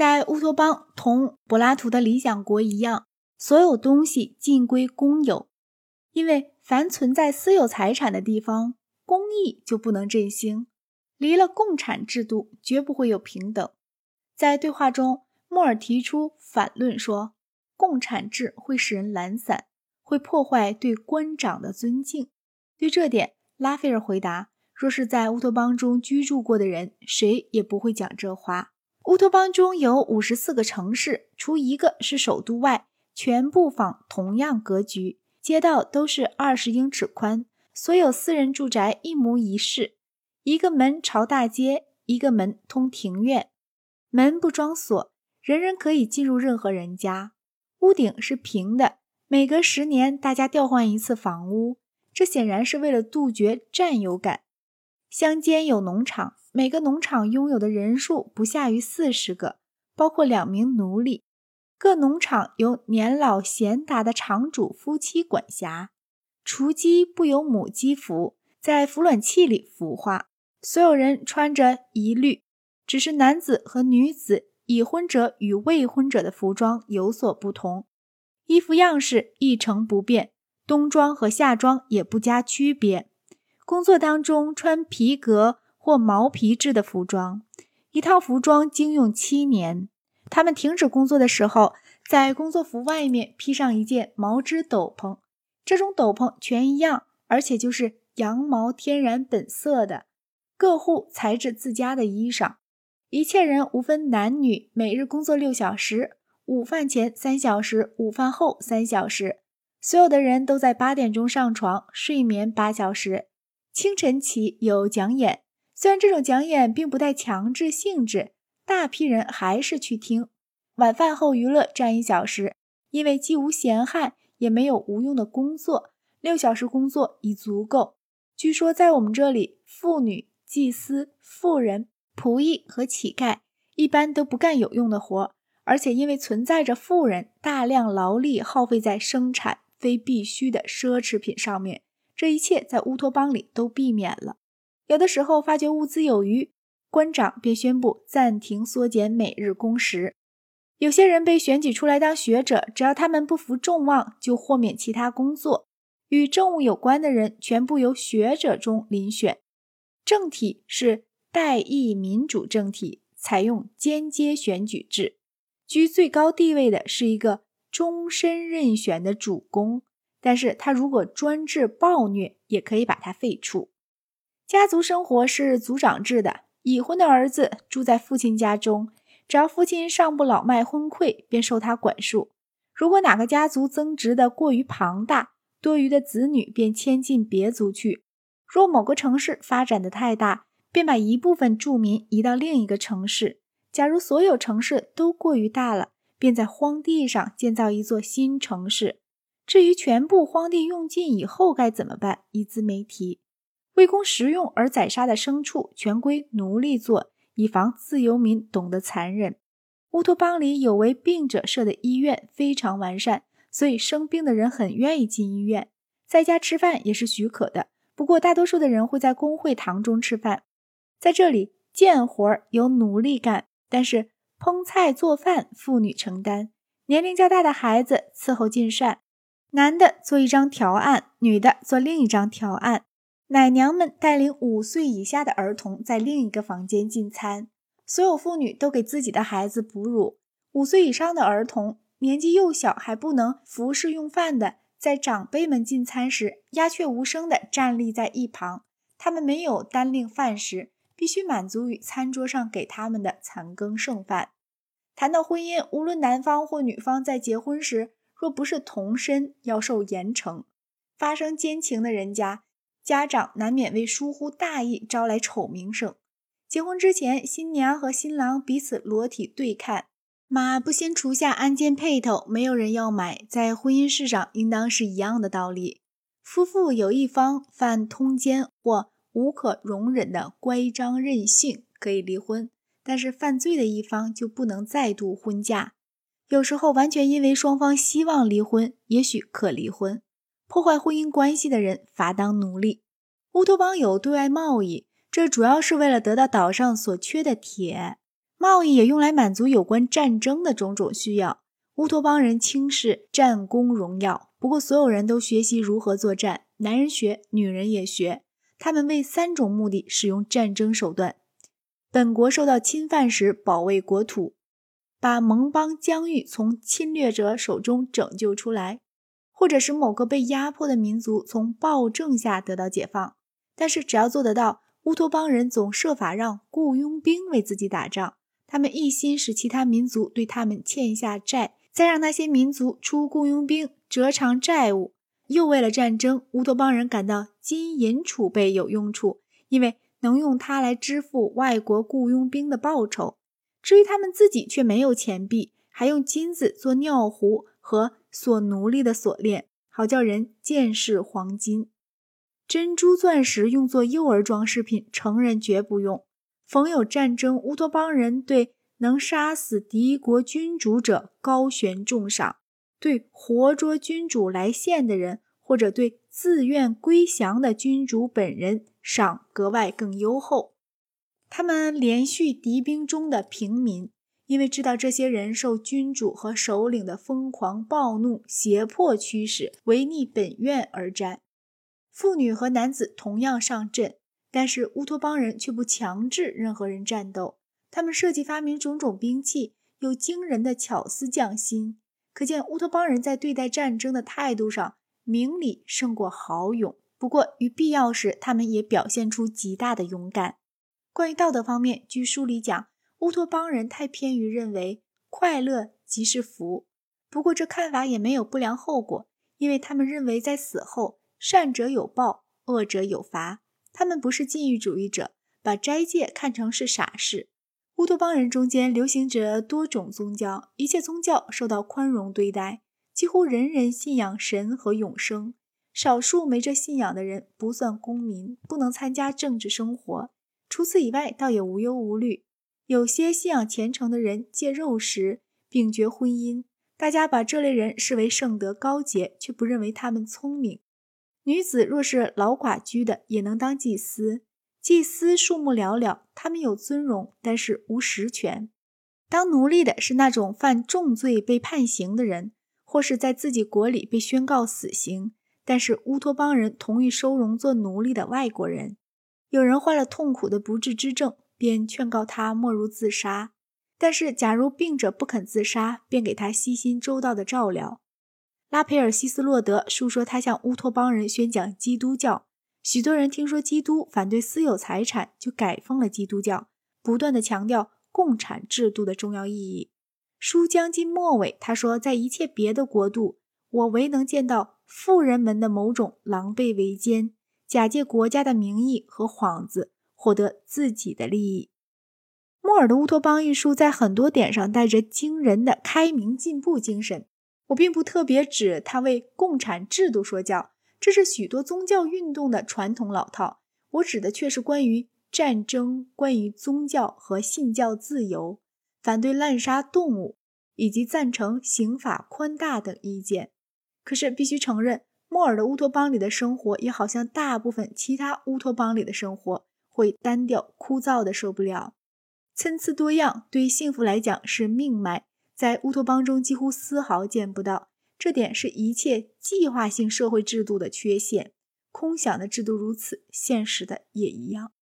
在乌托邦，同柏拉图的理想国一样，所有东西尽归公有，因为凡存在私有财产的地方，公益就不能振兴。离了共产制度，绝不会有平等。在对话中，莫尔提出反论说，共产制会使人懒散，会破坏对官长的尊敬。对这点，拉斐尔回答：若是在乌托邦中居住过的人，谁也不会讲这话。乌托邦中有五十四个城市，除一个是首都外，全部仿同样格局，街道都是二十英尺宽，所有私人住宅一模一式。一个门朝大街，一个门通庭院，门不装锁，人人可以进入任何人家。屋顶是平的，每隔十年大家调换一次房屋，这显然是为了杜绝占有感。乡间有农场，每个农场拥有的人数不下于四十个，包括两名奴隶。各农场由年老贤达的场主夫妻管辖。雏鸡不由母鸡孵，在孵卵器里孵化。所有人穿着一律，只是男子和女子、已婚者与未婚者的服装有所不同，衣服样式一成不变，冬装和夏装也不加区别。工作当中穿皮革或毛皮制的服装，一套服装经用七年。他们停止工作的时候，在工作服外面披上一件毛织斗篷，这种斗篷全一样，而且就是羊毛天然本色的。各户裁制自家的衣裳，一切人无分男女，每日工作六小时，午饭前三小时，午饭后三小时。所有的人都在八点钟上床，睡眠八小时。清晨起有讲演，虽然这种讲演并不带强制性质，大批人还是去听。晚饭后娱乐占一小时，因为既无闲汉，也没有无用的工作，六小时工作已足够。据说在我们这里，妇女。祭司、妇人、仆役和乞丐一般都不干有用的活，而且因为存在着富人大量劳力耗费在生产非必需的奢侈品上面，这一切在乌托邦里都避免了。有的时候发觉物资有余，官长便宣布暂停缩减每日工时。有些人被选举出来当学者，只要他们不负众望，就豁免其他工作。与政务有关的人全部由学者中遴选。政体是代议民主政体，采用间接选举制。居最高地位的是一个终身任选的主公，但是他如果专制暴虐，也可以把他废除。家族生活是族长制的，已婚的儿子住在父亲家中，只要父亲尚不老迈昏聩，便受他管束。如果哪个家族增值的过于庞大，多余的子女便迁进别族去。若某个城市发展的太大，便把一部分住民移到另一个城市。假如所有城市都过于大了，便在荒地上建造一座新城市。至于全部荒地用尽以后该怎么办，一字没提。为供食用而宰杀的牲畜，全归奴隶做，以防自由民懂得残忍。乌托邦里有为病者设的医院非常完善，所以生病的人很愿意进医院。在家吃饭也是许可的。不过，大多数的人会在公会堂中吃饭。在这里，贱活儿由奴隶干，但是烹菜做饭妇女承担。年龄较大的孩子伺候进膳，男的做一张条案，女的做另一张条案。奶娘们带领五岁以下的儿童在另一个房间进餐。所有妇女都给自己的孩子哺乳。五岁以上的儿童，年纪幼小还不能服侍用饭的。在长辈们进餐时，鸦雀无声地站立在一旁。他们没有单令饭食，必须满足于餐桌上给他们的残羹剩饭。谈到婚姻，无论男方或女方在结婚时，若不是同身，要受严惩。发生奸情的人家，家长难免为疏忽大意招来丑名声。结婚之前，新娘和新郎彼此裸体对看。马不先除下鞍肩辔头，没有人要买。在婚姻事上，应当是一样的道理。夫妇有一方犯通奸或无可容忍的乖张任性，可以离婚；但是犯罪的一方就不能再度婚嫁。有时候，完全因为双方希望离婚，也许可离婚。破坏婚姻关系的人，罚当奴隶。乌托邦有对外贸易，这主要是为了得到岛上所缺的铁。贸易也用来满足有关战争的种种需要。乌托邦人轻视战功荣耀，不过所有人都学习如何作战，男人学，女人也学。他们为三种目的使用战争手段：本国受到侵犯时保卫国土，把盟邦疆域从侵略者手中拯救出来。或者使某个被压迫的民族从暴政下得到解放，但是只要做得到，乌托邦人总设法让雇佣兵为自己打仗。他们一心使其他民族对他们欠下债，再让那些民族出雇佣兵折偿债务。又为了战争，乌托邦人感到金银储备有用处，因为能用它来支付外国雇佣兵的报酬。至于他们自己，却没有钱币，还用金子做尿壶和。所奴隶的锁链，好叫人见识黄金、珍珠、钻石，用作幼儿装饰品，成人绝不用。逢有战争，乌托邦人对能杀死敌国君主者高悬重赏，对活捉君主来献的人，或者对自愿归降的君主本人，赏格外更优厚。他们连续敌兵中的平民。因为知道这些人受君主和首领的疯狂暴怒胁迫驱使，违逆本愿而战。妇女和男子同样上阵，但是乌托邦人却不强制任何人战斗。他们设计发明种种兵器，有惊人的巧思匠心。可见乌托邦人在对待战争的态度上，明理胜过豪勇。不过，于必要时，他们也表现出极大的勇敢。关于道德方面，据书里讲。乌托邦人太偏于认为快乐即是福，不过这看法也没有不良后果，因为他们认为在死后善者有报，恶者有罚。他们不是禁欲主义者，把斋戒看成是傻事。乌托邦人中间流行着多种宗教，一切宗教受到宽容对待，几乎人人信仰神和永生。少数没这信仰的人不算公民，不能参加政治生活。除此以外，倒也无忧无虑。有些信仰虔诚的人戒肉食，并绝婚姻。大家把这类人视为圣德高洁，却不认为他们聪明。女子若是老寡居的，也能当祭司。祭司数目寥寥，他们有尊荣，但是无实权。当奴隶的是那种犯重罪被判刑的人，或是在自己国里被宣告死刑，但是乌托邦人同意收容做奴隶的外国人。有人患了痛苦的不治之症。便劝告他莫如自杀，但是假如病者不肯自杀，便给他悉心周到的照料。拉斐尔西斯洛德述说他向乌托邦人宣讲基督教，许多人听说基督反对私有财产，就改封了基督教，不断的强调共产制度的重要意义。书将近末尾，他说，在一切别的国度，我唯能见到富人们的某种狼狈为奸，假借国家的名义和幌子。获得自己的利益。莫尔的《乌托邦》一书在很多点上带着惊人的开明进步精神。我并不特别指他为共产制度说教，这是许多宗教运动的传统老套。我指的却是关于战争、关于宗教和信教自由、反对滥杀动物以及赞成刑法宽大等意见。可是必须承认，莫尔的《乌托邦》里的生活也好像大部分其他乌托邦里的生活。会单调枯燥的受不了，参差多样对幸福来讲是命脉，在乌托邦中几乎丝毫见不到。这点是一切计划性社会制度的缺陷。空想的制度如此，现实的也一样。